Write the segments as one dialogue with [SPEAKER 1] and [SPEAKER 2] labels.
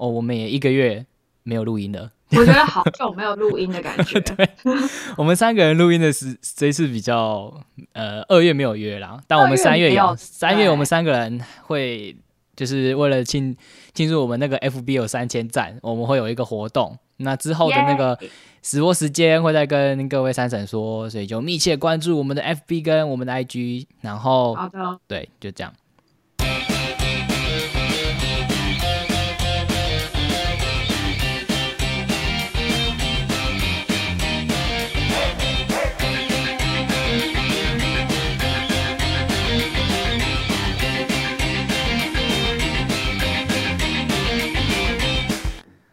[SPEAKER 1] 哦，我们也一个月没有录音了。
[SPEAKER 2] 我觉得好久没有录音的感觉。
[SPEAKER 1] 对，我们三个人录音的是这次比较呃，二月没有约啦，但我们三月有，三月我们三个人会就是为了庆庆祝我们那个 FB 有三千赞，我们会有一个活动。那之后的那个直播时间会再跟各位三婶说，所以就密切关注我们的 FB 跟我们的 IG，然后
[SPEAKER 2] 好的，
[SPEAKER 1] 对，就这样。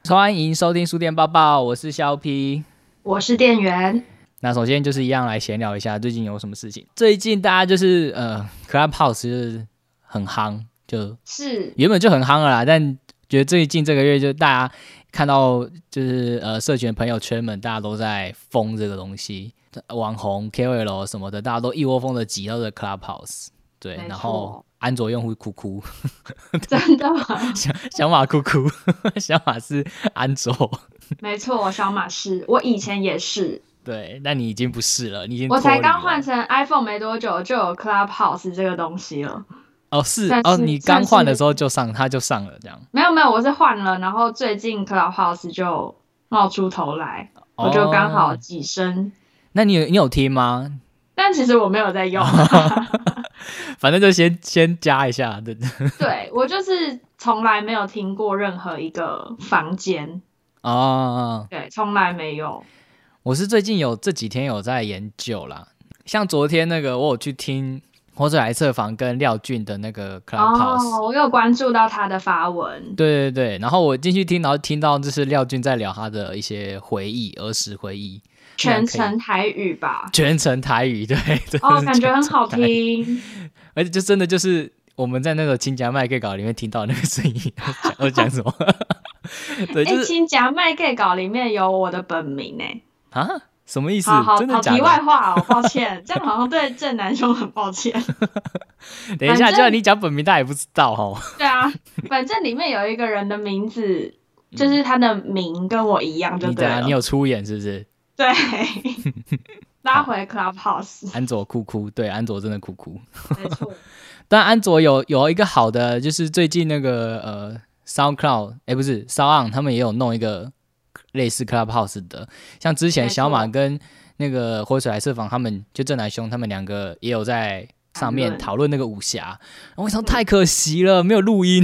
[SPEAKER 1] 欢迎收听书店报报，我是肖 P，
[SPEAKER 2] 我是店员。
[SPEAKER 1] 那首先就是一样来闲聊一下，最近有什么事情？最近大家就是呃，Clubhouse 就是很夯，就是原本就很夯了啦。但觉得最近这个月就大家看到就是呃，社群朋友圈们大家都在疯这个东西，网红 KOL 什么的，大家都一窝蜂的挤到这 Clubhouse，对，然后。安卓用户哭哭，
[SPEAKER 2] 真的吗？
[SPEAKER 1] 小小马哭哭，小马是安卓，
[SPEAKER 2] 没错，小马是我以前也是，
[SPEAKER 1] 对，那你已经不是了，你已经
[SPEAKER 2] 我才刚换成 iPhone 没多久就有 Clubhouse 这个东西了。哦，
[SPEAKER 1] 是哦，你刚换的时候就上，它就上了这样。
[SPEAKER 2] 没有没有，我是换了，然后最近 Clubhouse 就冒出头来，我就刚好几声。
[SPEAKER 1] 那你有你有听吗？
[SPEAKER 2] 但其实我没有在用。
[SPEAKER 1] 反正就先先加一下，对
[SPEAKER 2] 对？我就是从来没有听过任何一个房间哦，对，从来没有。
[SPEAKER 1] 我是最近有这几天有在研究啦，像昨天那个我有去听火者来测房跟廖俊的那个 Clubhouse，
[SPEAKER 2] 哦，我有关注到他的发文，
[SPEAKER 1] 对对对。然后我进去听，然后听到就是廖俊在聊他的一些回忆，儿时回忆。
[SPEAKER 2] 全程台语吧，
[SPEAKER 1] 全程台语，对，
[SPEAKER 2] 哦，感觉很好听，
[SPEAKER 1] 而且就真的就是我们在那个亲家麦 K 稿里面听到那个声音，我讲什么？对，就是
[SPEAKER 2] 亲家麦 K 稿里面有我的本名呢。
[SPEAKER 1] 啊？什么意思？
[SPEAKER 2] 好好好，题外话哦，抱歉，这样好像对郑南兄很抱歉。
[SPEAKER 1] 等一下，就算你讲本名，大家也不知道哦。
[SPEAKER 2] 对啊，反正里面有一个人的名字，就是他的名跟我一样，就对了。
[SPEAKER 1] 你有出演是不是？
[SPEAKER 2] 对，拉回 Clubhouse。
[SPEAKER 1] 安卓哭哭，对，安卓真的哭哭。
[SPEAKER 2] 没错，
[SPEAKER 1] 但安卓有有一个好的，就是最近那个呃，SoundCloud，哎，不是 Sound，他们也有弄一个类似 Clubhouse 的，像之前小马跟那个火水来设防，他们就正南兄他们两个也有在。上面讨论那个武侠，我想太可惜了，没有录音。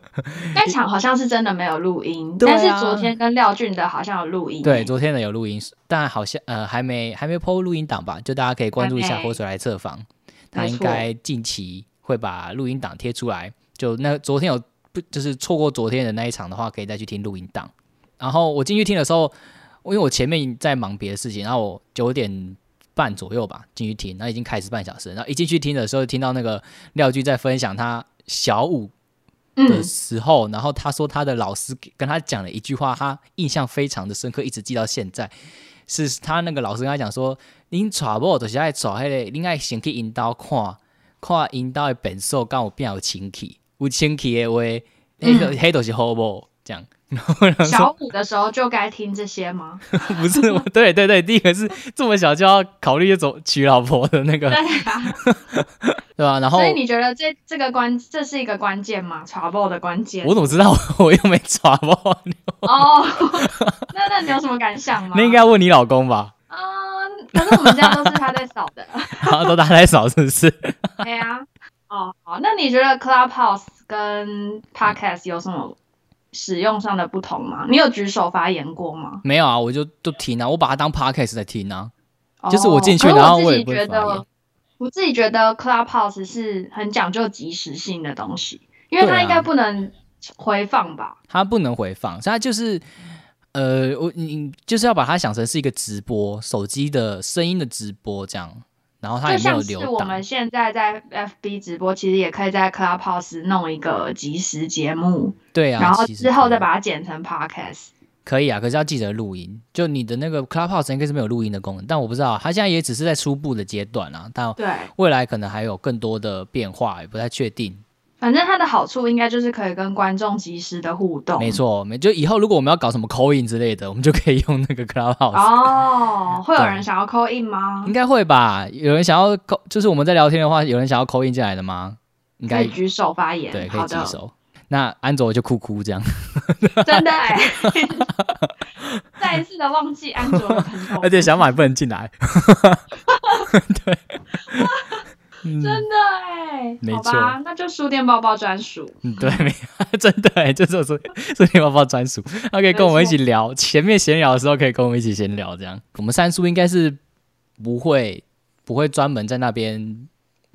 [SPEAKER 2] 那场好像是真的没有录音，但是昨天跟廖俊的好像有录音。
[SPEAKER 1] 对，昨天的有录音，但好像呃还没还没 PO 录音档吧？就大家可以关注一下火水来测房，他应该近期会把录音档贴出来。就那昨天有不就是错过昨天的那一场的话，可以再去听录音档。然后我进去听的时候，因为我前面在忙别的事情，然后我九点。半左右吧，进去听，那已经开始半小时。然后一进去听的时候，听到那个廖剧在分享他小五的时候，然后他说他的老师跟他讲了一句话，他印象非常的深刻，一直记到现在。是他那个老师跟他讲说：“您传播就是爱传迄个，您爱先去引导看，看引导的本数，刚有变有清气，有清气的话，迄个迄都是好无这样。”
[SPEAKER 2] 小五的时候就该听这些吗？
[SPEAKER 1] 不是，对对对，第一个是这么小就要考虑走娶老婆的那个，对吧？然后，
[SPEAKER 2] 所以你觉得这这个关这是一个关键吗？查爆的关键？
[SPEAKER 1] 我怎么知道？我又没查爆。
[SPEAKER 2] 哦，那那你有什么感想吗？
[SPEAKER 1] 那应该问你老公吧。
[SPEAKER 2] 嗯，可是我们家都是他在扫的，
[SPEAKER 1] 都他在扫，是不是？
[SPEAKER 2] 对啊。哦，好，那你觉得 Clubhouse 跟 Podcast 有什么？使用上的不同吗？你有举手发言过吗？
[SPEAKER 1] 没有啊，我就都听啊，我把它当 podcast 在听啊。就是我进去，然后我也不会发言。
[SPEAKER 2] 我自己觉得 Clubhouse 是很讲究即时性的东西，因为它应该不能回放吧？
[SPEAKER 1] 它不能回放，它就是呃，我你就是要把它想成是一个直播，手机的声音的直播这样。然后它
[SPEAKER 2] 就像是我们现在在 FB 直播，其实也可以在 Clubhouse 弄一个即时节目，
[SPEAKER 1] 对啊，
[SPEAKER 2] 然后之后再把它剪成 Podcast，
[SPEAKER 1] 可以啊。可是要记得录音，就你的那个 Clubhouse 应该是没有录音的功能，但我不知道，它现在也只是在初步的阶段啊。但未来可能还有更多的变化，也不太确定。
[SPEAKER 2] 反正它的好处应该就是可以跟观众及时的互动。
[SPEAKER 1] 没错，没就以后如果我们要搞什么 call in 之类的，我们就可以用那个 Clubhouse。
[SPEAKER 2] 哦，会有人想要 call in 吗
[SPEAKER 1] 应？该会吧？有人想要 call，就是我们在聊天的话，有人想要 call in 进来的吗？应该
[SPEAKER 2] 可以举手发言。
[SPEAKER 1] 对，可以，举手。那安卓就哭哭这样，
[SPEAKER 2] 真的哎、再一次的忘记安卓的朋友，
[SPEAKER 1] 而且小马不能进来。对，嗯
[SPEAKER 2] 真的哎、
[SPEAKER 1] 没
[SPEAKER 2] 好吧，那就书店包包专属。
[SPEAKER 1] 嗯，对，没 真的哎，就是我说说天包包专属，他可以跟我们一起聊。前面闲聊的时候可以跟我们一起闲聊，这样。我们三叔应该是不会不会专门在那边，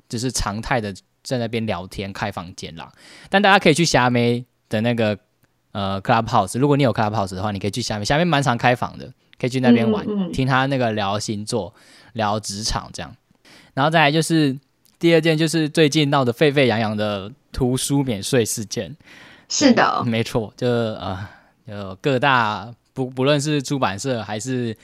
[SPEAKER 1] 就是常态的在那边聊天开房间啦。但大家可以去霞妹的那个呃 Clubhouse，如果你有 Clubhouse 的话，你可以去虾妹，虾妹蛮常开房的，可以去那边玩，
[SPEAKER 2] 嗯嗯
[SPEAKER 1] 听他那个聊星座、聊职场这样。然后再来就是第二件，就是最近闹得沸沸扬扬的图书免税事件。
[SPEAKER 2] 是的，
[SPEAKER 1] 没错，就呃，有各大不不论是出版社还是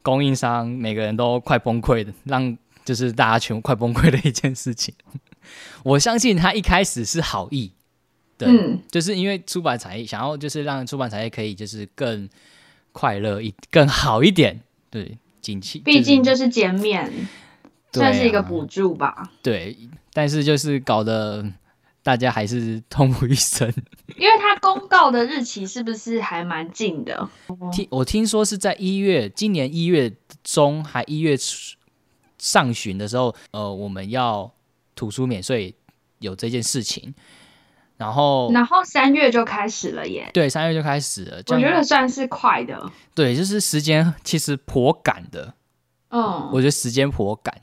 [SPEAKER 1] 供应商，每个人都快崩溃的，让就是大家全部快崩溃的一件事情。我相信他一开始是好意，对，
[SPEAKER 2] 嗯，
[SPEAKER 1] 就是因为出版产业想要就是让出版产业可以就是更快乐一更好一点，对，景气，
[SPEAKER 2] 毕竟就是是减免，算是一个补助吧。
[SPEAKER 1] 对，但是就是搞得大家还是痛不欲生。
[SPEAKER 2] 因为它公告的日期是不是还蛮近的？
[SPEAKER 1] 听我听说是在一月，今年一月中还一月初上旬的时候，呃，我们要图书免税有这件事情，然后
[SPEAKER 2] 然后三月就开始了耶，
[SPEAKER 1] 对三月就开始了，
[SPEAKER 2] 我觉得算是快的。
[SPEAKER 1] 对，就是时间其实颇赶的，
[SPEAKER 2] 嗯，
[SPEAKER 1] 我觉得时间颇赶。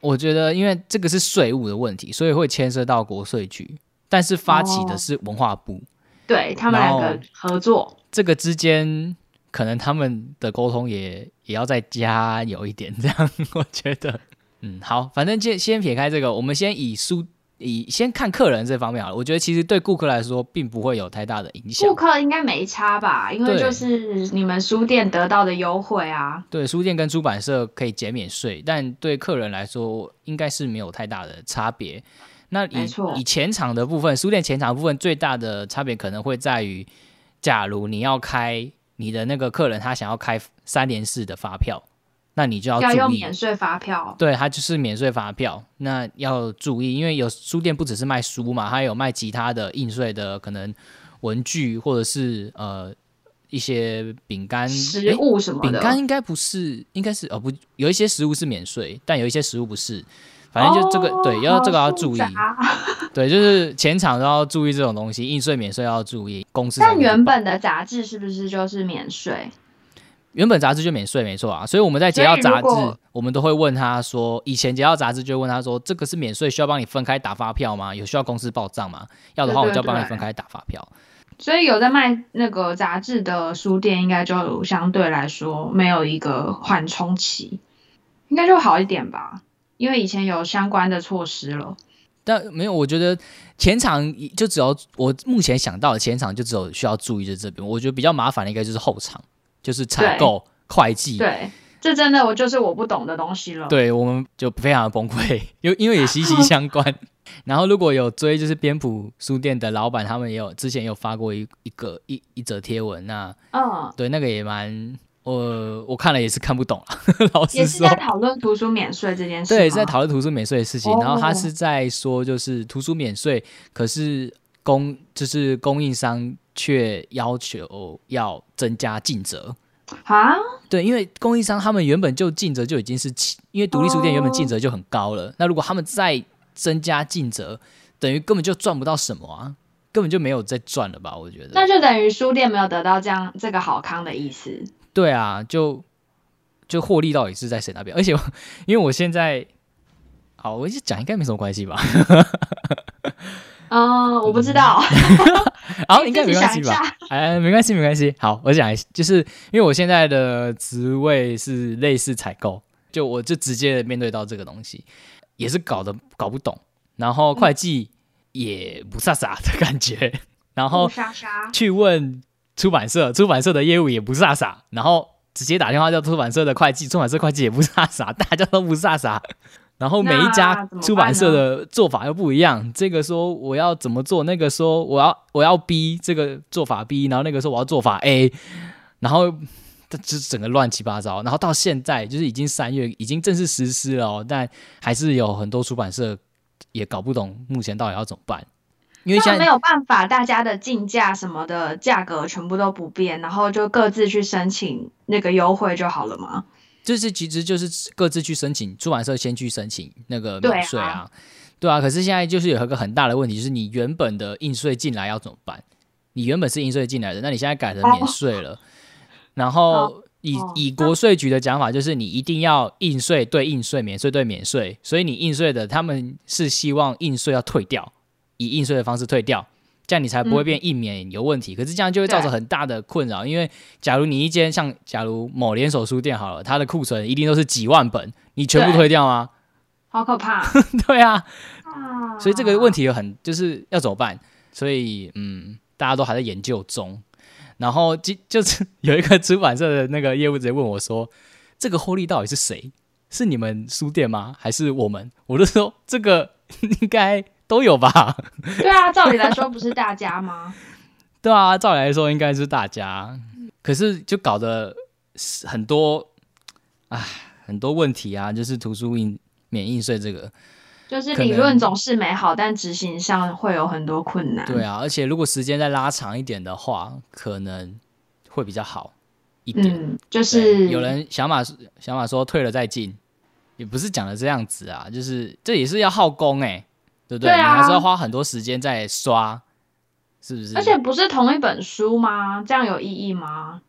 [SPEAKER 1] 我觉得因为这个是税务的问题，所以会牵涉到国税局，但是发起的
[SPEAKER 2] 哦。
[SPEAKER 1] 是文化部，
[SPEAKER 2] 对他们两个合作，
[SPEAKER 1] 这个之间可能他们的沟通也也要再加有一点，这样 我觉得，嗯，好，反正先先撇开这个，我们先以书以先看客人这方面好了。我觉得其实对顾客来说并不会有太大的影响
[SPEAKER 2] 顾，客应该没差吧？因为就是你们书店得到的优惠啊。
[SPEAKER 1] 对书店跟出版社可以减免税，但对客人来说应该是没有太大的差别。那以以前场的部分，书店前场部分最大的差别可能会在于，假如你要开你的那个客人他想要开三联四的发票，那你就要
[SPEAKER 2] 要用
[SPEAKER 1] 注意
[SPEAKER 2] 免税发票，
[SPEAKER 1] 对，它就是免税发票，那要注意，因为有书店不只是卖书嘛，它有卖其他的应税的，可能文具或者是呃一些饼干、
[SPEAKER 2] 食物什么的。
[SPEAKER 1] 饼干应该不是，应该是哦不，有一些食物是免税，但有一些食物不是。反正就这个、
[SPEAKER 2] 哦
[SPEAKER 1] 对，要这个要注意，对，就是前场都要注意这种东西，应税免税要注意，公司才
[SPEAKER 2] 但原本的杂志是不是就是免税？
[SPEAKER 1] 原本杂志就免税，没错啊，所以我们在截到杂志我们都会问他说，以前截到杂志就会问他说，这个是免税，需要帮你分开打发票吗？有需要公司报账吗？要的话，我就要帮你分开打发票。
[SPEAKER 2] 所以有在卖那个杂志的书店，应该就相对来说没有一个缓冲期，应该就好一点吧。因为以前有相关的措施了。
[SPEAKER 1] 但没有，我觉得前场就只要我目前想到的前场就只有需要注意的这边，我觉得比较麻烦的应该就是后场，就是采购、会计。
[SPEAKER 2] 对，这真的我就是我不懂的东西了。
[SPEAKER 1] 对，我们就非常的崩溃，因因为也息息相关。然后如果有追就是边谱书店的老板，他们也有之前有发过一一个一一则贴文，那
[SPEAKER 2] 嗯，
[SPEAKER 1] 对那个也蛮我我看了也是看不懂了，老实说
[SPEAKER 2] 也是在。讨论图书免税这件事吗。
[SPEAKER 1] 对，在讨论图书免税的事情，
[SPEAKER 2] 哦
[SPEAKER 1] 然后他是在说，就是图书免税，可是供就是供应商却要求要增加尽责。
[SPEAKER 2] 啊，
[SPEAKER 1] 对，因为供应商他们原本就尽责就已经是起，因为独立书店原本尽责就很高了，那如果他们再增加尽责，等于根本就赚不到什么啊，根本就没有再赚了吧？我觉得。
[SPEAKER 2] 那就等于书店没有得到这样这个好康的意思。
[SPEAKER 1] 对啊，就就获利到底是在谁那边？而且因为我现在，好，我一直讲应该没什么关系吧？
[SPEAKER 2] 嗯，我不知道。
[SPEAKER 1] 好，应该没关系吧？哎，没关系，没关系。好，我讲一下，就是因为我现在的职位是类似采购，就我就直接面对到这个东西，也是搞得搞不懂，然后会计也不飒飒的感觉，然后去问出版社，出版社的业务也不飒飒，然后直接打电话叫出版社的会计，出版社会计也不飒飒，大家都不飒飒，然后每一家出版社的做法又不一样。这个说我要怎么做，那个说我要我要 B 这个做法 B，然后那个说我要做法 A，然后这整个乱七八糟。然后到现在就是已经三月，已经正式实施了哦，但还是有很多出版社也搞不懂目前到底要怎么办。因为现在
[SPEAKER 2] 没有办法，大家的进价什么的价格全部都不变，然后就各自去申请那个优惠就好了吗？
[SPEAKER 1] 就是其实就是各自去申请，出版社先去申请那个免税啊，对啊。可是现在就是有一个很大的问题，就是你原本的印税进来要怎么办？你原本是印税进来的，那你现在改成免税了，然后以以国税局的讲法，就是你一定要印税对印税，免税对免税，所以你印税的他们是希望印税要退掉。以应税的方式退掉，这样你才不会变印免有问题。可是这样就会造成很大的困扰，因为假如你一间像假如某连锁书店好了，它的库存一定都是几万本，你全部推掉吗？
[SPEAKER 2] 好可怕！
[SPEAKER 1] 对啊，所以这个问题有很就是要怎么办？所以嗯，大家都还在研究中。然后就就是有一个出版社的那个业务直接问我说：“这个获利到底是谁？是你们书店吗？还是我们？”我就说：“这个应该。”都有吧？
[SPEAKER 2] 对啊，照理来说不是大家吗？
[SPEAKER 1] 对啊，照理来说应该是大家，可是就搞得很多，唉，很多问题啊，就是图书印免印税这个，
[SPEAKER 2] 就是理论总是美好，但执行上会有很多困难。
[SPEAKER 1] 对啊，而且如果时间再拉长一点的话，可能会比较好一点。
[SPEAKER 2] 嗯，就是
[SPEAKER 1] 有人想法想法说退了再进，也不是讲的这样子啊，就是这也是要耗工哎。对不对？你还是要花很多时间在刷，是不是？
[SPEAKER 2] 而且不是同一本书吗？这样有意义吗？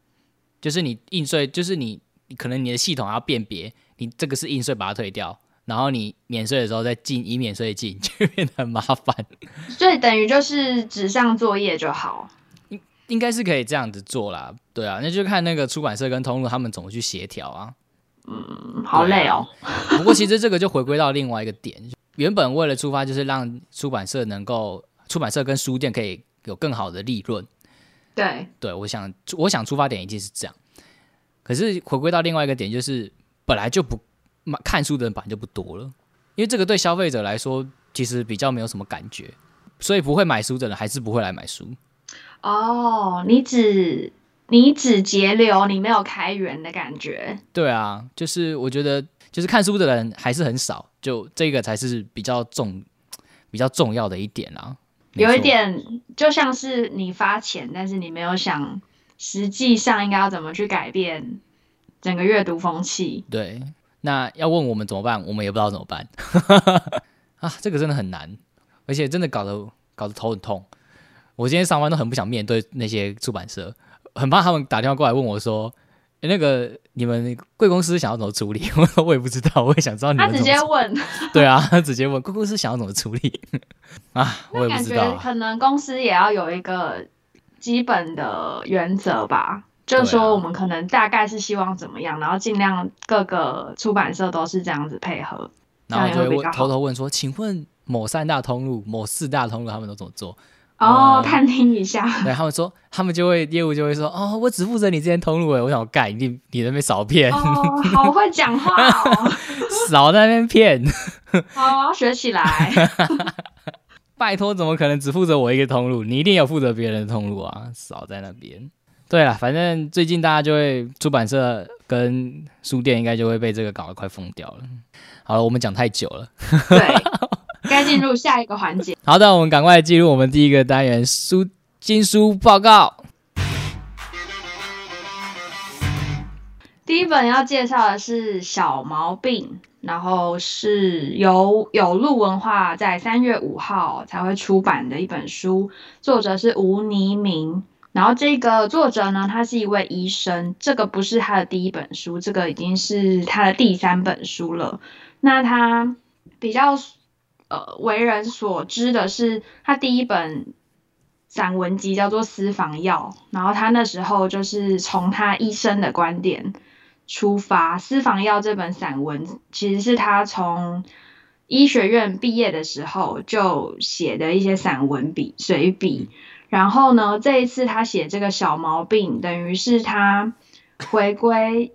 [SPEAKER 1] 就是你印税，就是你可能你的系统要辨别，你这个是印税，把它退掉，然后你免税的时候再进，以免税进，就变得很麻烦。
[SPEAKER 2] 所以等于就是纸上作业就好，
[SPEAKER 1] 应应该是可以这样子做啦。对啊，那就看那个出版社跟通路他们怎么去协调啊。
[SPEAKER 2] 嗯，好累哦。
[SPEAKER 1] 不过其实这个就回归到另外一个点。原本为了出发就是让出版社能够，出版社跟书店可以有更好的利润。
[SPEAKER 2] 对，
[SPEAKER 1] 对我想，我想出发点一定是这样。可是回归到另外一个点，就是本来就不买看书的人本来就不多了，因为这个对消费者来说其实比较没有什么感觉，所以不会买书的人还是不会来买书。
[SPEAKER 2] 哦，你只你只节流，你没有开源的感觉。
[SPEAKER 1] 对啊，就是我觉得。就是看书的人还是很少，就这个才是比较重、比较重要的一点啊。
[SPEAKER 2] 有一点就像是你发钱，但是你没有想实际上应该要怎么去改变整个阅读风气。
[SPEAKER 1] 对，那要问我们怎么办，我们也不知道怎么办 啊。这个真的很难，而且真的搞得搞得头很痛。我今天上班都很不想面对那些出版社，很怕他们打电话过来问我说。那个你们贵公司想要怎么处理？我 我也不知道，我也想知道你们。
[SPEAKER 2] 他直接问。
[SPEAKER 1] 对啊，他直接问贵公司想要怎么处理 啊？我也不知道。
[SPEAKER 2] 可能公司也要有一个基本的原则吧，就是说我们可能大概是希望怎么样，然后尽量各个出版社都是这样子配合。
[SPEAKER 1] 然后就会偷偷问说：“请问某三大通路、某四大通路他们都怎么做？”
[SPEAKER 2] 哦，探听一下。
[SPEAKER 1] 对他们说，他们就会业务就会说，哦，我只负责你这间通路诶，我想盖你，你那边少骗。
[SPEAKER 2] 哦，好会讲话哦，
[SPEAKER 1] 少在那边骗。
[SPEAKER 2] 好，我要学起来。
[SPEAKER 1] 拜托，怎么可能只负责我一个通路？你一定有负责别人的通路啊，少在那边。对了，反正最近大家就会出版社跟书店应该就会被这个搞得快疯掉了。好了，我们讲太久了。
[SPEAKER 2] 对。该进入下一个环节。
[SPEAKER 1] 好的，我们赶快进入我们第一个单元——书金书报告。
[SPEAKER 2] 第一本要介绍的是《小毛病》，然后是由有路文化在三月五号才会出版的一本书，作者是吴尼明。然后这个作者呢，他是一位医生，这个不是他的第一本书，这个已经是他的第三本书了。那他比较。呃，为人所知的是，他第一本散文集叫做《私房药》，然后他那时候就是从他医生的观点出发，《私房药》这本散文其实是他从医学院毕业的时候就写的一些散文笔随笔，然后呢，这一次他写这个小毛病，等于是他回归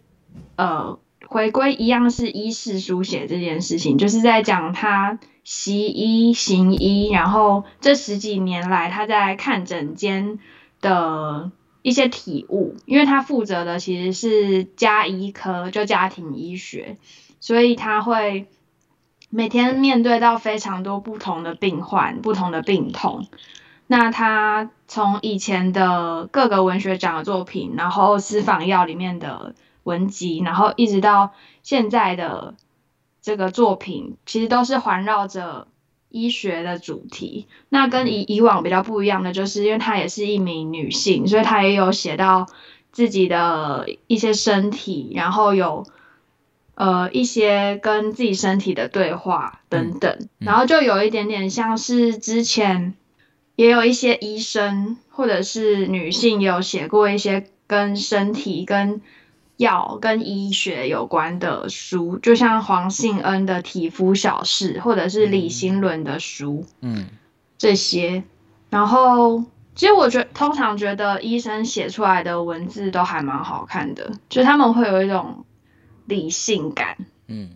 [SPEAKER 2] 呃。回归一样是医事书写这件事情，就是在讲他习医行医，然后这十几年来他在看诊间的一些体悟，因为他负责的其实是家医科，就家庭医学，所以他会每天面对到非常多不同的病患、不同的病痛。那他从以前的各个文学奖的作品，然后私房药里面的文集，然后一直到现在的这个作品，其实都是环绕着医学的主题。那跟以以往比较不一样的，就是因为她也是一名女性，所以她也有写到自己的一些身体，然后有呃一些跟自己身体的对话等等，然后就有一点点像是之前。也有一些医生或者是女性有写过一些跟身体、跟药、跟医学有关的书，就像黄信恩的《体肤小事》，或者是李新伦的书，嗯，这些。然后，其实我觉通常觉得医生写出来的文字都还蛮好看的，就他们会有一种理性感，嗯，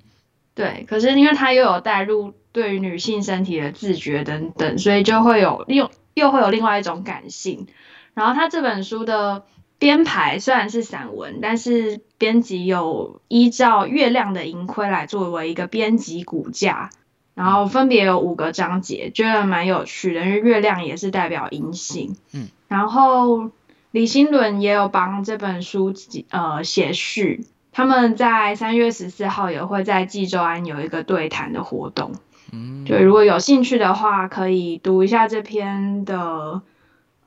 [SPEAKER 2] 对。可是因为他又有带入。对于女性身体的自觉等等，所以就会有又又会有另外一种感性。然后他这本书的编排虽然是散文，但是编辑有依照月亮的盈亏来作为一个编辑骨架，然后分别有五个章节，觉得蛮有趣的，因为月亮也是代表阴性。嗯，然后李新伦也有帮这本书呃写序，他们在三月十四号也会在济州安有一个对谈的活动。嗯，就，如果有兴趣的话，可以读一下这篇的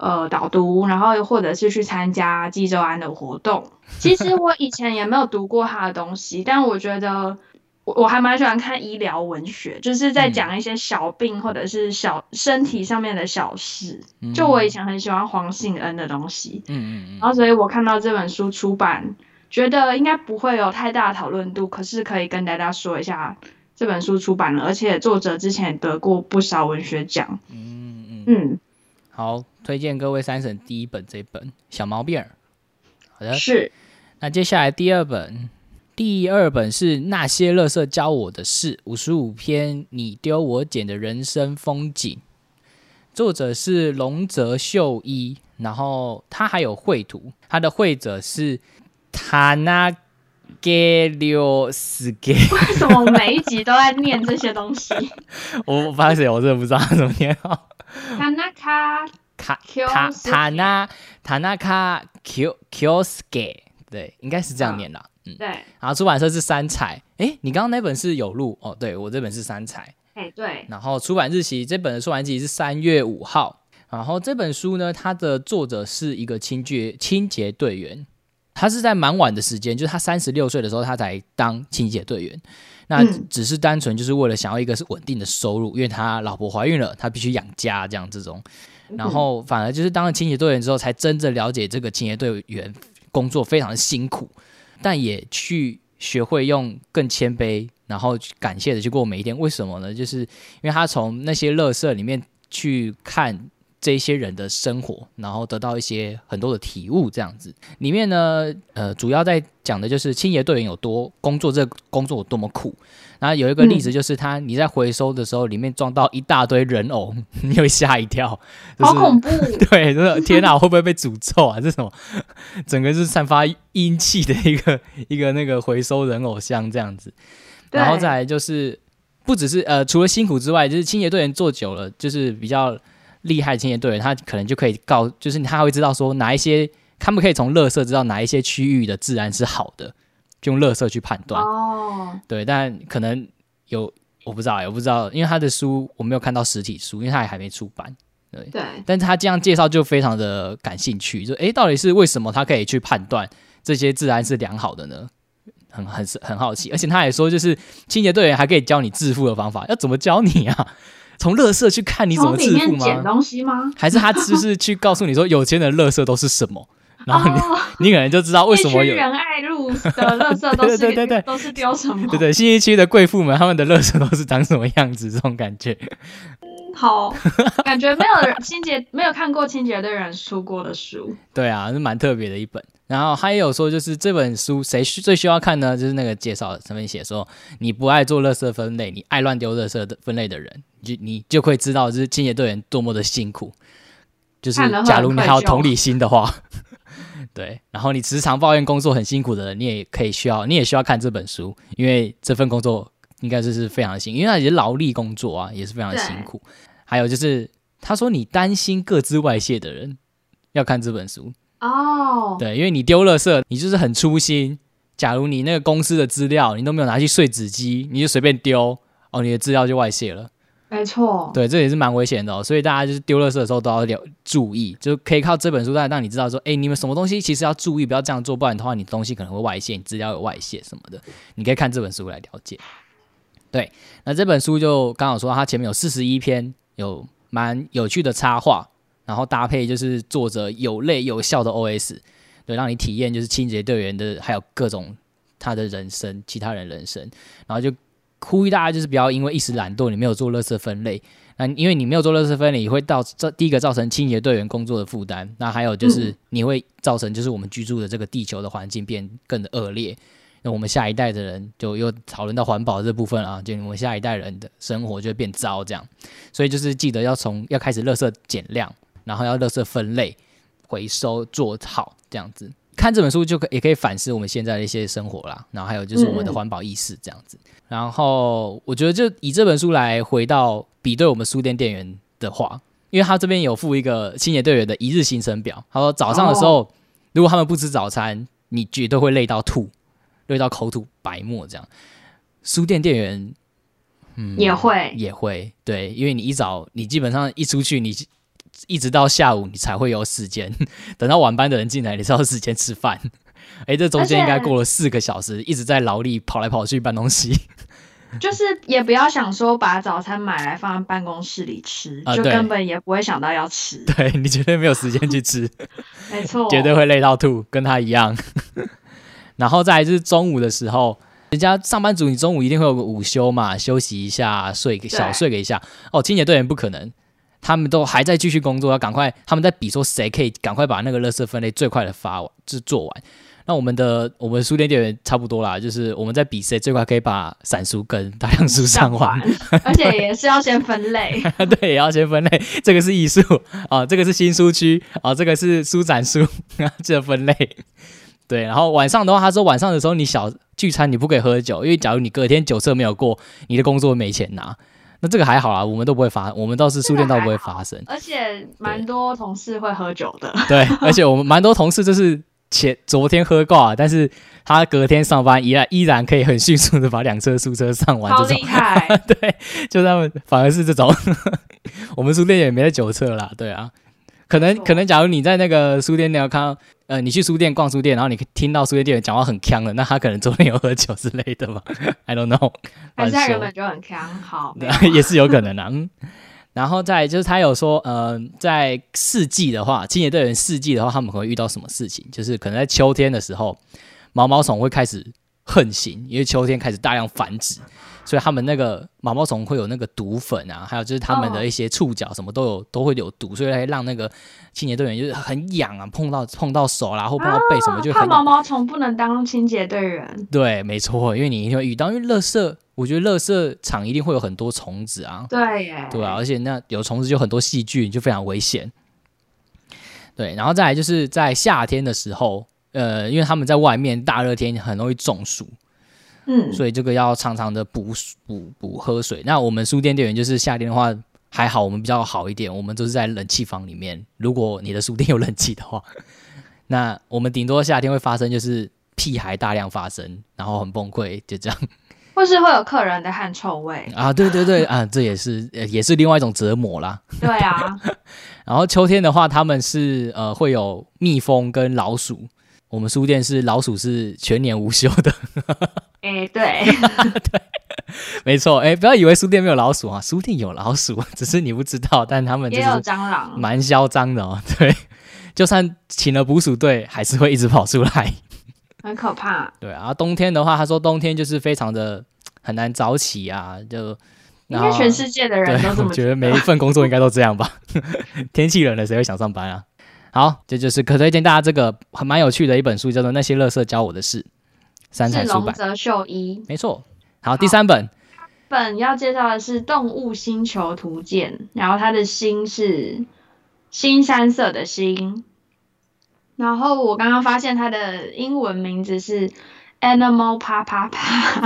[SPEAKER 2] 呃导读，然后又或者是去参加济州安的活动。其实我以前也没有读过他的东西，但我觉得我我还蛮喜欢看医疗文学，就是在讲一些小病或者是小身体上面的小事。就我以前很喜欢黄信恩的东西，嗯嗯嗯，然后所以我看到这本书出版，觉得应该不会有太大讨论度，可是可以跟大家说一下。这本书出版了，而且作者之前也得过不少文学奖。嗯嗯
[SPEAKER 1] 嗯，好，推荐各位三省第一本这本《小毛病儿》。好的，
[SPEAKER 2] 是。
[SPEAKER 1] 那接下来第二本，第二本是《那些乐色教我的事》，五十五篇你丢我捡的人生风景。作者是龙泽秀一，然后他还有绘图，他的绘者是塔纳。给六十给，
[SPEAKER 2] 为什么每一集都在念这些东西？
[SPEAKER 1] 我我发现我真的不知道怎么念
[SPEAKER 2] 哦。塔纳卡
[SPEAKER 1] 卡塔塔纳塔纳卡 Q Q S 给，对，应该是这样念的。
[SPEAKER 2] 嗯，对。
[SPEAKER 1] 然后出版社是三彩，哎，你刚刚那本是有录哦？对我这本是三彩，
[SPEAKER 2] 哎，对。
[SPEAKER 1] 然后出版日期，这本的出版日期是三月五号。然后这本书呢，它的作者是一个清洁清洁队员。他是在蛮晚的时间，就是他三十六岁的时候，他才当清洁队员。那只是单纯就是为了想要一个是稳定的收入，因为他老婆怀孕了，他必须养家这样这种。然后反而就是当了清洁队员之后，才真正了解这个清洁队员工作非常的辛苦，但也去学会用更谦卑，然后感谢的去过每一天。为什么呢？就是因为他从那些乐色里面去看。这些人的生活，然后得到一些很多的体悟，这样子里面呢，呃，主要在讲的就是清洁队员有多工作，这工作有多么苦。然后有一个例子就是他你在回收的时候，里面撞到一大堆人偶，你会吓一跳，
[SPEAKER 2] 好恐怖！
[SPEAKER 1] 对，真的天哪，会不会被诅咒啊？这种 整个是散发阴气的一个一个那个回收人偶像这样子。然后再来就是不只是呃，除了辛苦之外，就是清洁队员做久了，就是比较。厉害清洁队员，他可能就可以告，就是他会知道说哪一些，他们可以从垃圾知道哪一些区域的治安是好的，就用垃圾去判断。哦，对，但可能有我不知道，我不知道，因为他的书我没有看到实体书，因为他也还没出版。对，
[SPEAKER 2] 对，
[SPEAKER 1] 但是他这样介绍就非常的感兴趣，就诶，到底是为什么他可以去判断这些治安是良好的呢？很很很好奇，而且他也说，就是清洁队员还可以教你致富的方法，要怎么教你啊？从乐色去看你怎么致富吗？
[SPEAKER 2] 捡东西吗？
[SPEAKER 1] 还是他只是去告诉你说有钱的乐色都是什么？然后你 你可能就知道为什么有
[SPEAKER 2] 人爱路的乐色都是 对对对都是丢什么？
[SPEAKER 1] 对对，新一区的贵妇们他们的乐色都是长什么样子？这种感觉，
[SPEAKER 2] 好，感觉没有人清洁没有看过清洁队人出过的书。
[SPEAKER 1] 对啊，是蛮特别的一本。然后还有说，就是这本书谁需最需要看呢？就是那个介绍上面写说，你不爱做垃圾分类，你爱乱丢垃圾的分类的人，就你就会知道，就是清洁队员多么的辛苦。就是假如你还有同理心的话，对。然后你时常抱怨工作很辛苦的人，你也可以需要，你也需要看这本书，因为这份工作应该是是非常辛，因为它也是劳力工作啊，也是非常辛苦。还有就是他说，你担心各自外泄的人要看这本书。哦，对，因为你丢垃圾，你就是很粗心。假如你那个公司的资料你都没有拿去碎纸机，你就随便丢，哦，你的资料就外泄了。
[SPEAKER 2] 没错，
[SPEAKER 1] 对，这也是蛮危险的哦。所以大家就是丢垃圾的时候都要了注意，就可以靠这本书来让你知道说，哎，你们什么东西其实要注意，不要这样做，不然的话你东西可能会外泄，你资料有外泄什么的。你可以看这本书来了解。对，那这本书就刚好说，它前面有四十一篇，有蛮有趣的插画。然后搭配就是作者有泪有笑的 OS，对，让你体验就是清洁队员的，还有各种他的人生，其他人人生。然后就呼吁大家就是不要因为一时懒惰，你没有做垃圾分类。那因为你没有做垃圾分类，你会到这第一个造成清洁队员工作的负担。那还有就是你会造成就是我们居住的这个地球的环境变更的恶劣。那我们下一代的人就又讨论到环保这部分啊，就我们下一代人的生活就会变糟这样。所以就是记得要从要开始垃圾减量。然后要垃圾分类、回收做好这样子，看这本书就可也可以反思我们现在的一些生活啦。然后还有就是我们的环保意识这样子。然后我觉得就以这本书来回到比对我们书店店员的话，因为他这边有附一个清洁队员的一日行程表。他说早上的时候，如果他们不吃早餐，你绝对会累到吐，累到口吐白沫这样。书店店员，
[SPEAKER 2] 嗯，也会
[SPEAKER 1] 也会对，因为你一早你基本上一出去你。一直到下午，你才会有时间。等到晚班的人进来，你才有时间吃饭。哎，这中间应该过了四个小时，一直在劳力跑来跑去搬东西。
[SPEAKER 2] 就是也不要想说把早餐买来放在办公室里吃，就根本也不会想到要吃。
[SPEAKER 1] 对你绝对没有时间去吃，
[SPEAKER 2] 没错，
[SPEAKER 1] 绝对会累到吐，跟他一样。然后再就是中午的时候，人家上班族，你中午一定会有个午休嘛，休息一下，睡个小睡个一下。哦，清洁队员不可能。他们都还在继续工作，要赶快。他们在比说谁可以赶快把那个垃圾分类最快的发完，就是做完。那我们的我们书店店员差不多啦，就是我们在比谁最快可以把散书跟大量书上完，
[SPEAKER 2] 而且也是要先分类。
[SPEAKER 1] 对，也要先分类。这个是艺术啊，这个是新书区啊，这个是书展书，记得分类。对，然后晚上的话，他说晚上的时候你小聚餐你不可以喝酒，因为假如你隔天酒测没有过，你的工作没钱拿。那这个还好啊，我们都不会发，我们倒是书店倒不会发生，
[SPEAKER 2] 而且蛮多同事会喝酒的。
[SPEAKER 1] 对，而且我们蛮多同事就是前昨天喝挂，但是他隔天上班依然依然可以很迅速的把两车书车上完，
[SPEAKER 2] 好厉害。
[SPEAKER 1] 对，就他们反而是这种，我们书店也没在酒测啦，对啊。可能可能，假如你在那个书店你要看到，呃，你去书店逛书店，然后你听到书店店员讲话很呛的，那他可能昨天有喝酒之类的吧？I don't know。
[SPEAKER 2] 还是他原本就很呛，好，
[SPEAKER 1] 也是有可能的。嗯，然后再就是他有说，呃，在四季的话，清洁队员四季的话，他们会遇到什么事情？就是可能在秋天的时候，毛毛虫会开始横行，因为秋天开始大量繁殖。所以他们那个毛毛虫会有那个毒粉啊，还有就是他们的一些触角什么都有都会有毒，所以会让那个清洁队员就是很痒啊，碰到碰到手啦，或碰到背什么就很。
[SPEAKER 2] 毛毛虫不能当清洁队员。
[SPEAKER 1] 对，没错，因为你一定会遇到，因为乐色，我觉得乐色场一定会有很多虫子啊。
[SPEAKER 2] 对耶。
[SPEAKER 1] 对啊，而且那有虫子就很多细菌，就非常危险。对，然后再来就是在夏天的时候，呃，因为他们在外面大热天很容易中暑。
[SPEAKER 2] 嗯，
[SPEAKER 1] 所以这个要常常的补补补喝水。那我们书店店员就是夏天的话还好，我们比较好一点，我们都是在冷气房里面。如果你的书店有冷气的话，那我们顶多夏天会发生就是屁孩大量发生，然后很崩溃，就这样。
[SPEAKER 2] 或是会有客人的汗臭味
[SPEAKER 1] 啊？对对对啊，这也是也是另外一种折磨啦。
[SPEAKER 2] 对啊。
[SPEAKER 1] 然后秋天的话，他们是呃会有蜜蜂跟老鼠。我们书店是老鼠是全年无休的。
[SPEAKER 2] 哎，对，
[SPEAKER 1] 对，没错。哎，不要以为书店没有老鼠啊，书店有老鼠，只是你不知道。但他们也
[SPEAKER 2] 有蟑螂，
[SPEAKER 1] 蛮嚣张的哦。对，就算请了捕鼠队，还是会一直跑出来，
[SPEAKER 2] 很可怕。
[SPEAKER 1] 对啊，冬天的话，他说冬天就是非常的很难早起啊，就
[SPEAKER 2] 应该全世界的人都这么
[SPEAKER 1] 觉得，每一份工作应该都这样吧？天气冷了，谁会想上班啊？好，这就是可推荐大家这个很蛮有趣的一本书，叫做《那些乐色教我的事》，三彩出版。龙
[SPEAKER 2] 泽秀一，
[SPEAKER 1] 没错。好，第三本，
[SPEAKER 2] 本要介绍的是《动物星球图鉴》，然后它的“星”是新山色的“星”，然后我刚刚发现它的英文名字是。Animal 啪啪啪，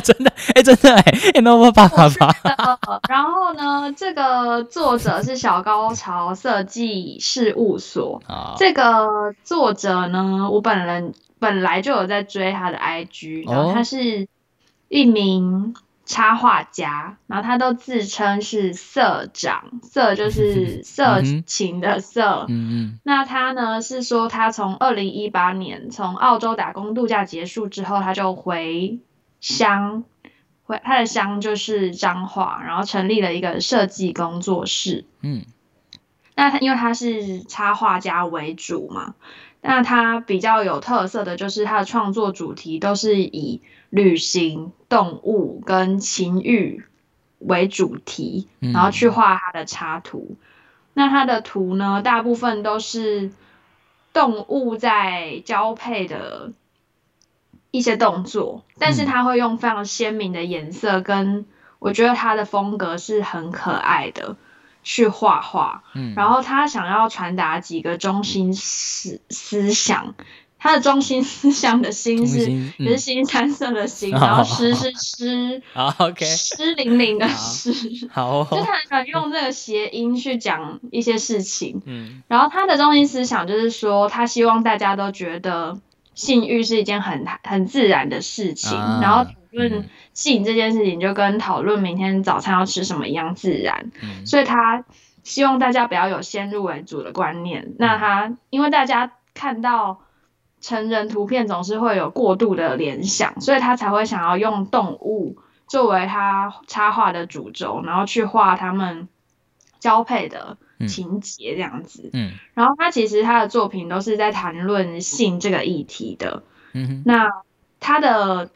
[SPEAKER 1] 真的哎，真的哎，Animal 啪啪啪。
[SPEAKER 2] 然后呢，这个作者是小高潮设计事务所。这个作者呢，我本人本来就有在追他的 IG，然后他是一名。插画家，然后他都自称是色长，色就是色情的色。嗯嗯。那他呢是说，他从二零一八年从澳洲打工度假结束之后，他就回乡，回他的乡就是彰化，然后成立了一个设计工作室。嗯。那他因为他是插画家为主嘛，那他比较有特色的就是他的创作主题都是以。旅行、动物跟情欲为主题，然后去画它的插图。那它的图呢，大部分都是动物在交配的一些动作，但是他会用非常鲜明的颜色，跟我觉得他的风格是很可爱的去画画。嗯，然后他想要传达几个中心思思想。他的中心思想的心是也是新三色的心，然后 诗是诗，
[SPEAKER 1] OK，
[SPEAKER 2] 湿淋淋的湿，
[SPEAKER 1] 好，
[SPEAKER 2] 就他很喜欢用这个谐音去讲一些事情。嗯，然后他的中心思想就是说，他希望大家都觉得性欲是一件很很自然的事情，然后讨论性这件事情就跟讨论明天早餐要吃什么一样自然。嗯，所以他希望大家不要有先入为主的观念。那他因为大家看到。成人图片总是会有过度的联想，所以他才会想要用动物作为他插画的主轴，然后去画他们交配的情节这样子。嗯，然后他其实他的作品都是在谈论性这个议题的。嗯，那他的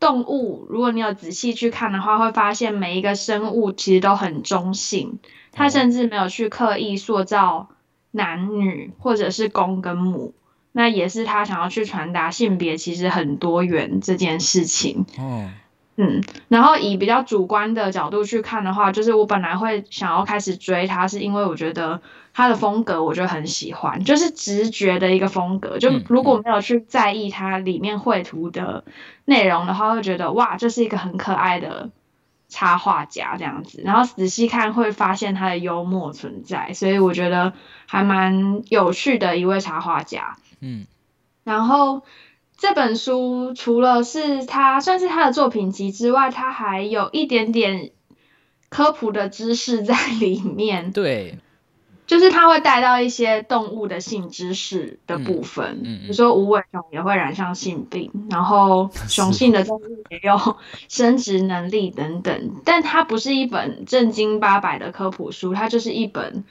[SPEAKER 2] 动物，如果你有仔细去看的话，会发现每一个生物其实都很中性，他甚至没有去刻意塑造男女或者是公跟母。那也是他想要去传达性别其实很多元这件事情。哦，嗯，然后以比较主观的角度去看的话，就是我本来会想要开始追他，是因为我觉得他的风格我就很喜欢，就是直觉的一个风格。就如果没有去在意他里面绘图的内容的话，会觉得哇，这是一个很可爱的插画家这样子。然后仔细看会发现他的幽默存在，所以我觉得还蛮有趣的一位插画家。嗯，然后这本书除了是他算是他的作品集之外，他还有一点点科普的知识在里面。
[SPEAKER 1] 对，
[SPEAKER 2] 就是他会带到一些动物的性知识的部分，比如说无尾熊也会染上性病，然后 雄性的动物也有 生殖能力等等。但它不是一本正经八百的科普书，它就是一本。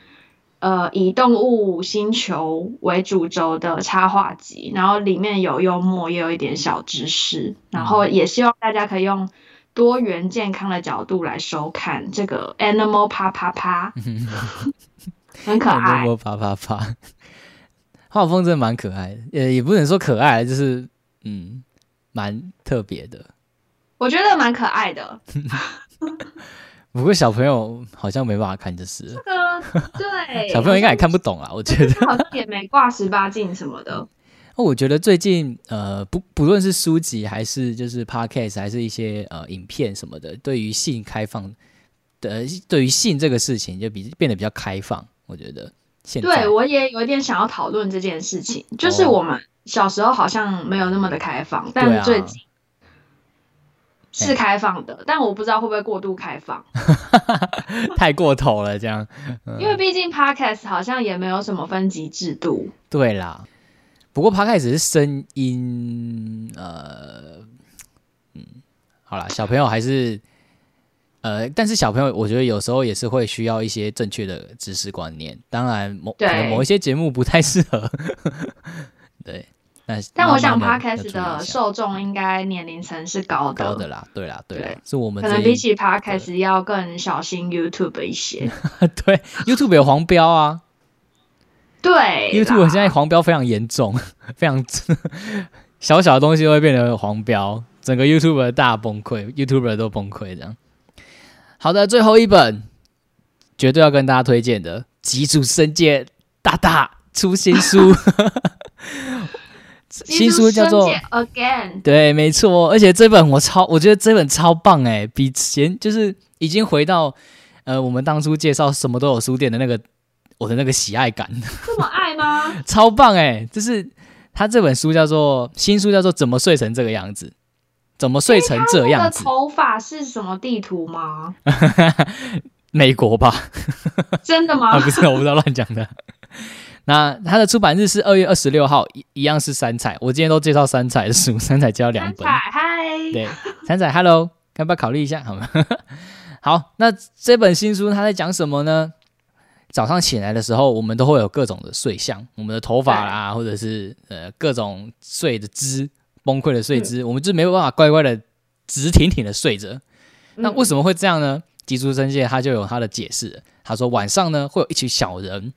[SPEAKER 2] 呃，以动物星球为主轴的插画集，然后里面有幽默，也有一点小知识，然后也希望大家可以用多元健康的角度来收看这个 Animal 啪啪啪，很可爱。
[SPEAKER 1] Animal 啪啪啪，画风真的蛮可爱的，呃，也不能说可爱，就是嗯，蛮特别的。
[SPEAKER 2] 我觉得蛮可爱的。
[SPEAKER 1] 不过小朋友好像没办法看，这是
[SPEAKER 2] 这个对
[SPEAKER 1] 小朋友应该也看不懂啊。我觉得
[SPEAKER 2] 好像也没挂十八禁什么的。
[SPEAKER 1] 那 我觉得最近呃，不不论是书籍还是就是 podcast，还是一些呃影片什么的，对于性开放的，对于性这个事情就比变得比较开放。我觉得现在
[SPEAKER 2] 对我也有一点想要讨论这件事情，就是我们小时候好像没有那么的开放，但最近。是开放的，但我不知道会不会过度开放，
[SPEAKER 1] 太过头了这样。
[SPEAKER 2] 因为毕竟 podcast 好像也没有什么分级制度。
[SPEAKER 1] 对啦，不过 podcast 是声音，呃，嗯，好啦，小朋友还是，呃，但是小朋友我觉得有时候也是会需要一些正确的知识观念。当然，某可能某一些节目不太适合。对。但
[SPEAKER 2] 但我想 podcast 的受众应该年龄层是高的，
[SPEAKER 1] 高的啦，对啦，对啦
[SPEAKER 2] 对，
[SPEAKER 1] 是我们
[SPEAKER 2] 可能比起 podcast 要更小心 YouTube 一些。
[SPEAKER 1] 对 YouTube 有黄标啊
[SPEAKER 2] 对
[SPEAKER 1] ，YouTube 现在黄标非常严重，非常 小小的东西都会变成黄标，整个 YouTube 大崩溃，YouTuber 都崩溃这样。好的，最后一本绝对要跟大家推荐的《极主生界大大》出新书，新书叫做
[SPEAKER 2] Again，
[SPEAKER 1] 对，没错，而且这本我超，我觉得这本超棒哎，比前就是已经回到呃我们当初介绍什么都有书店的那个我的那个喜爱感，
[SPEAKER 2] 这么爱吗？
[SPEAKER 1] 超棒哎！就是他这本书叫做新书叫做《怎么睡成这个样子》，怎么睡成这
[SPEAKER 2] 他的
[SPEAKER 1] 样子？
[SPEAKER 2] 头发是什么地图吗？
[SPEAKER 1] 美国吧？
[SPEAKER 2] 真的吗
[SPEAKER 1] 啊，？不是，我不知道乱讲的。那它的出版日是二月二十六号，一一样是三彩。我今天都介绍三彩的书，三彩介绍两本。
[SPEAKER 2] 三彩嗨，
[SPEAKER 1] 对，三彩，Hello，要不要考虑一下？好吗？好，那这本新书它在讲什么呢？早上起来的时候，我们都会有各种的睡相，我们的头发啦，或者是呃各种睡的姿，崩溃的睡姿，我们就没有办法乖乖的直挺挺的睡着。那为什么会这样呢？吉竹生介他就有他的解释了，他说晚上呢会有一群小人，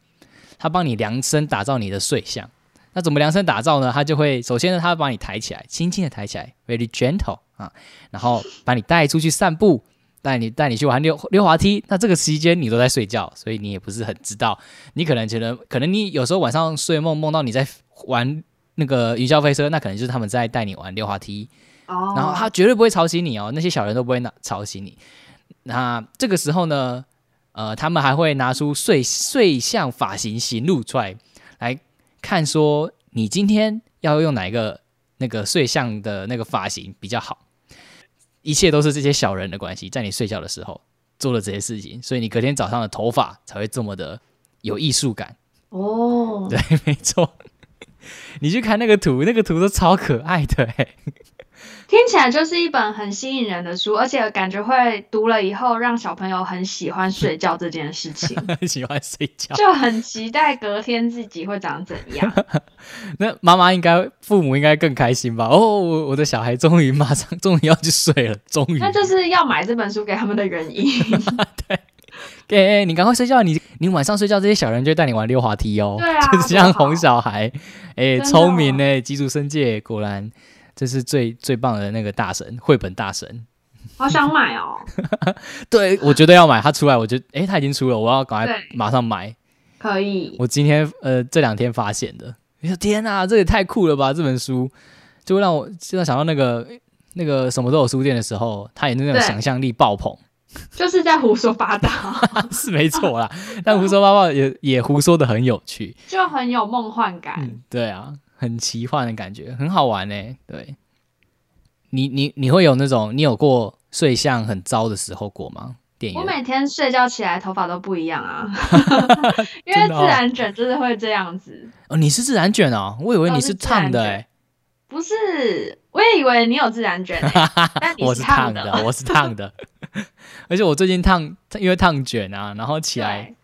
[SPEAKER 1] 他帮你量身打造你的睡相。那怎么量身打造呢？他就会首先呢，他会把你抬起来，轻轻的抬起来，very gentle 啊，然后把你带出去散步，带你带你去玩溜溜滑梯。那这个期间你都在睡觉，所以你也不是很知道。你可能觉得，可能你有时候晚上睡梦梦到你在玩那个云霄飞车，那可能就是他们在带你玩溜滑梯。
[SPEAKER 2] 哦，
[SPEAKER 1] 然后他绝对不会吵醒你哦，那些小人都不会拿吵醒你。那这个时候呢，呃，他们还会拿出睡睡像发型型录出来，来看说你今天要用哪一个那个睡像的那个发型比较好。一切都是这些小人的关系，在你睡觉的时候做了这些事情，所以你隔天早上的头发才会这么的有艺术感。
[SPEAKER 2] 哦，
[SPEAKER 1] 对，没错。你去看那个图，那个图都超可爱的哎。
[SPEAKER 2] 听起来就是一本很吸引人的书，而且感觉会读了以后让小朋友很喜欢睡觉这件事情，
[SPEAKER 1] 很喜欢睡觉。
[SPEAKER 2] 就很期待隔天自己会长怎样。
[SPEAKER 1] 那妈妈应该，父母应该更开心吧？哦，我我的小孩终于马上，终于要去睡了，终于。
[SPEAKER 2] 那就是要买这本书给他们的原因。
[SPEAKER 1] 对哎、你赶快睡觉，你你晚上睡觉，这些小人就会带你玩溜滑梯哦。
[SPEAKER 2] 对啊
[SPEAKER 1] 就是这样哄小孩。哎、
[SPEAKER 2] 真的
[SPEAKER 1] 聪明呢，基础生界果然这是最最棒的那个大神，绘本大神。
[SPEAKER 2] 好想买哦，
[SPEAKER 1] 对，我觉得要买，他出来，我就哎、他已经出了，我要赶快马上买。
[SPEAKER 2] 可以。
[SPEAKER 1] 我今天呃这两天发现的，我说天哪，这也太酷了吧！这本书就会让我现在想到那个那个什么都有书店的时候，他也是那种想象力爆棚，
[SPEAKER 2] 就是在胡说八道，
[SPEAKER 1] 是没错啦。但胡说八道也也胡说的很有趣，
[SPEAKER 2] 就很有梦幻感。
[SPEAKER 1] 嗯，对啊，很奇幻的感觉，很好玩呢。对，你你你会有那种你有过睡相很糟的时候过吗？电影
[SPEAKER 2] 我每天睡觉起来头发都不一样啊，因为自然卷就是会这样子。
[SPEAKER 1] 哦，你是自然卷哦，我以为你是烫的哎，
[SPEAKER 2] 不是，我也以为你有自然卷、欸，但你
[SPEAKER 1] 我是
[SPEAKER 2] 烫
[SPEAKER 1] 烫的，我是烫的，而且我最近烫，因为烫卷啊，然后起来，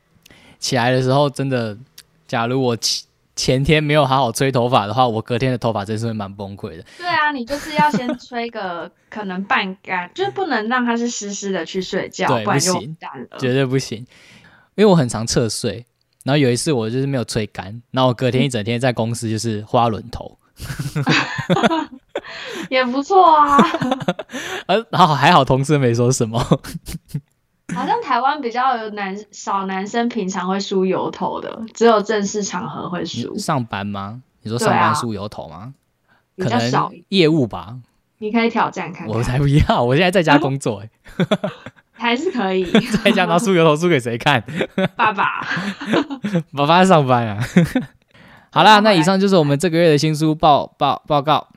[SPEAKER 1] 起来的时候，真的，假如我前前天没有好好吹头发的话，我隔天的头发真是会蛮崩溃的。
[SPEAKER 2] 对啊，你就是要先吹个 可能半干，就是不能让它是湿湿的去睡觉，
[SPEAKER 1] 对
[SPEAKER 2] 不然就。
[SPEAKER 1] 绝对不行，因为我很常侧睡。然后有一次我就是没有吹干，然后我隔天一整天在公司就是花轮头，
[SPEAKER 2] 也不错啊，
[SPEAKER 1] 呃，然后还好同事没说什么，
[SPEAKER 2] 好像台湾比较有男少男生平常会梳油头的，只有正式场合会梳，
[SPEAKER 1] 上班吗？你说上班梳油头吗？
[SPEAKER 2] 比
[SPEAKER 1] 可能。业务吧，
[SPEAKER 2] 你可以挑战看
[SPEAKER 1] 我，才不要！我现在在家工作、欸，
[SPEAKER 2] 还是可以。
[SPEAKER 1] 在家拿梳油头梳给谁看？
[SPEAKER 2] 爸爸，
[SPEAKER 1] 爸爸在上班啊。好啦，那以上就是我们这个月的新书报报报告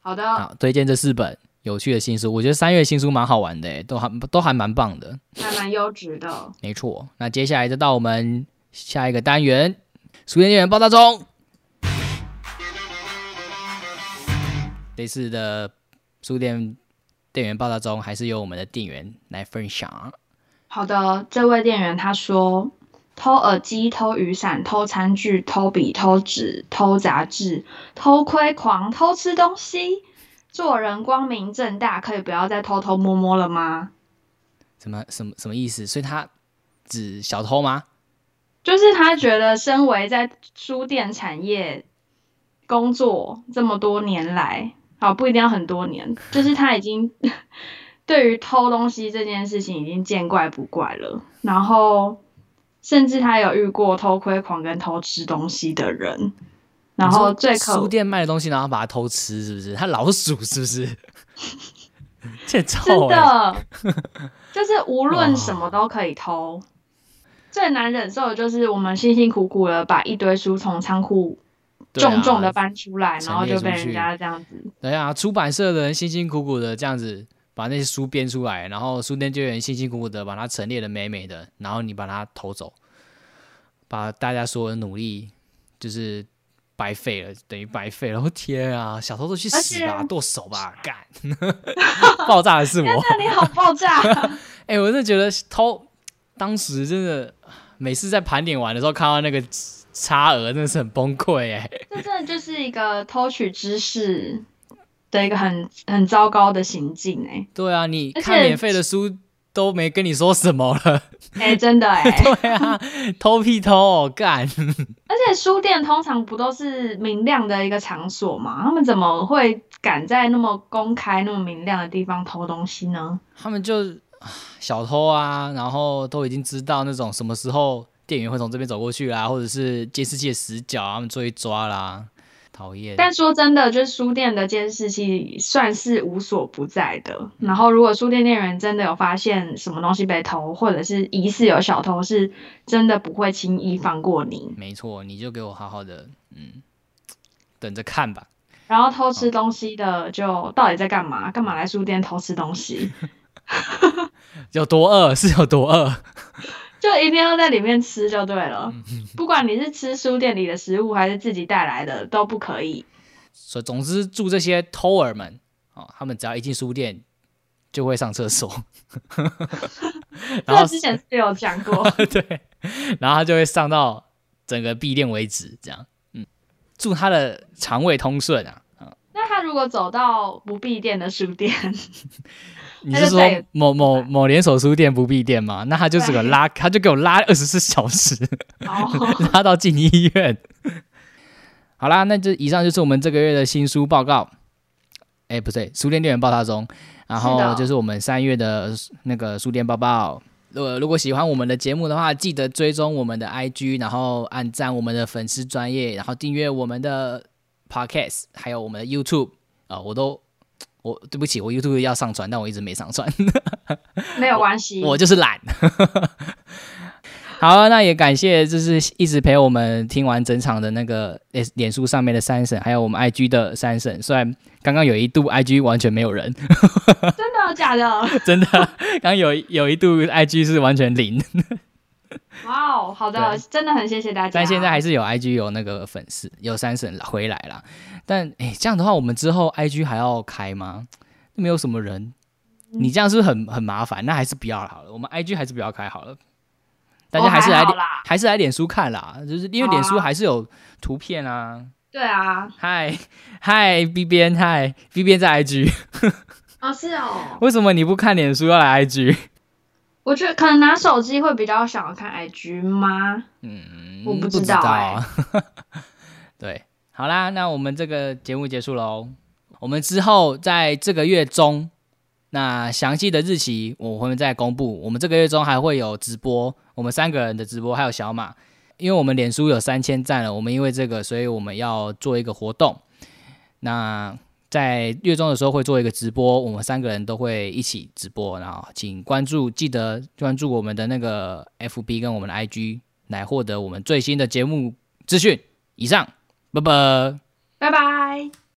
[SPEAKER 2] 好的，
[SPEAKER 1] 好，推荐这四本有趣的新书。我觉得三月新书蛮好玩的、欸，都还都还蛮棒的。
[SPEAKER 2] 还蛮优质的。
[SPEAKER 1] 没错，那接下来就到我们下一个单元——书店店员报道中。这次的书店店员报道中，还是由我们的店员来分享。
[SPEAKER 2] 好的，这位店员他说，偷耳机、偷雨伞、偷餐具、偷笔、偷纸、偷杂志、偷窥狂、偷吃东西。做人光明正大，可以不要再偷偷摸摸了吗？
[SPEAKER 1] 什么什么什么意思？所以他指小偷吗？
[SPEAKER 2] 就是他觉得，身为在书店产业工作这么多年来，好不一定要很多年，就是他已经 对于偷东西这件事情已经见怪不怪了。然后，甚至他有遇过偷窥狂跟偷吃东西的人。然后最可
[SPEAKER 1] 书店卖的东西，然后把它偷吃，是不是？它老鼠是不是？这臭！
[SPEAKER 2] 真的，就是无论什么都可以偷。最难忍受的就是我们辛辛苦苦的把一堆书从仓库重重的搬出来，然后就被人家这样子。
[SPEAKER 1] 对啊，出版社的人辛辛苦苦的这样子把那些书编出来，然后书店就有人辛辛苦苦的把它陈列的美美的，然后你把它偷走，把大家所有的努力就是。白费了，等于白费了。我天啊，小偷都去死吧，剁手吧，干！爆炸的是我。
[SPEAKER 2] 你好爆炸！
[SPEAKER 1] 哎，我真的觉得偷，当时真的每次在盘点完的时候看到那个差额，真的是很崩溃哎。
[SPEAKER 2] 这真的就是一个偷取知识的一个很很糟糕的行径哎。
[SPEAKER 1] 对啊，你看免费的书。都没跟你说什么了，
[SPEAKER 2] 哎，真的哎，
[SPEAKER 1] 对啊，偷屁偷干，
[SPEAKER 2] 而且书店通常不都是明亮的一个场所吗？他们怎么会敢在那么公开、那么明亮的地方偷东西呢？
[SPEAKER 1] 他们就小偷啊，然后都已经知道那种什么时候店员会从这边走过去啦，或者是监视器的死角，他们就会抓啦。讨厌，
[SPEAKER 2] 但说真的，就是书店的监视器算是无所不在的。然后，如果书店店员真的有发现什么东西被偷，或者是疑似有小偷，是真的不会轻易放过你。
[SPEAKER 1] 没错，你就给我好好的，嗯，等着看吧。
[SPEAKER 2] 然后偷吃东西的，就到底在干嘛？干嘛来书店偷吃东西？
[SPEAKER 1] 有多饿？是有多饿？
[SPEAKER 2] 就一定要在里面吃就对了，不管你是吃书店里的食物还是自己带来的都不可以。
[SPEAKER 1] 所以总之，祝这些偷儿们哦，他们只要一进书店就会上厕所。
[SPEAKER 2] 然后之前是有讲过，
[SPEAKER 1] 对，然后他就会上到整个闭店为止，这样。嗯，祝他的肠胃通顺啊。
[SPEAKER 2] 如果走到不闭店的书店？
[SPEAKER 1] 你是说某某某连锁书店不闭店吗？那他就是个拉，他就给我拉二十四 小时，拉到进医院。好啦，那就以上就是我们这个月的新书报告。哎，不对，书店店员报道中，然后就是我们三月的那个书店报报。呃，如果喜欢我们的节目的话，记得追踪我们的 IG，然后按赞我们的粉丝专业，然后订阅我们的 Podcast，还有我们的 YouTube 啊，我都。我对不起，我 YouTube 要上传，但我一直没上传。
[SPEAKER 2] 没有关系，
[SPEAKER 1] 我就是懒。好，那也感谢，就是一直陪我们听完整场的那个脸脸书上面的三婶，还有我们 IG 的三婶。虽然刚刚有一度 IG 完全没有人，
[SPEAKER 2] 真的假的？
[SPEAKER 1] 真的，刚有有一度 IG 是完全零。
[SPEAKER 2] 哇哦，好的，真的很谢谢大家。
[SPEAKER 1] 但现在还是有 IG 有那个粉丝，有三婶回来了。但哎，这样的话，我们之后 IG 还要开吗？没有什么人，你这样是不是很很麻烦？那还是不要好了。我们 IG 还是不要开好了。大家还是来还是来脸书看啦，就是因为脸书还是有图片啊。
[SPEAKER 2] 对啊。
[SPEAKER 1] 嗨嗨，B 边嗨，B 边在 IG。
[SPEAKER 2] 哦，是哦。
[SPEAKER 1] 为什么你不看脸书要来 IG？
[SPEAKER 2] 我觉得可能拿手机会比较想要看 IG 吗？
[SPEAKER 1] 嗯，
[SPEAKER 2] 我
[SPEAKER 1] 不
[SPEAKER 2] 知道哎。
[SPEAKER 1] 对，好啦，那我们这个节目结束喽。我们之后在这个月中，那详细的日期我会再公布。我们这个月中还会有直播，我们三个人的直播，还有小马，因为我们脸书有三千赞了，我们因为这个，所以我们要做一个活动。那在月中的时候会做一个直播，我们三个人都会一起直播，然后请关注，记得关注我们的那个 FB 跟我们的 IG 来获得我们最新的节目资讯。以上，拜拜，
[SPEAKER 2] 拜拜。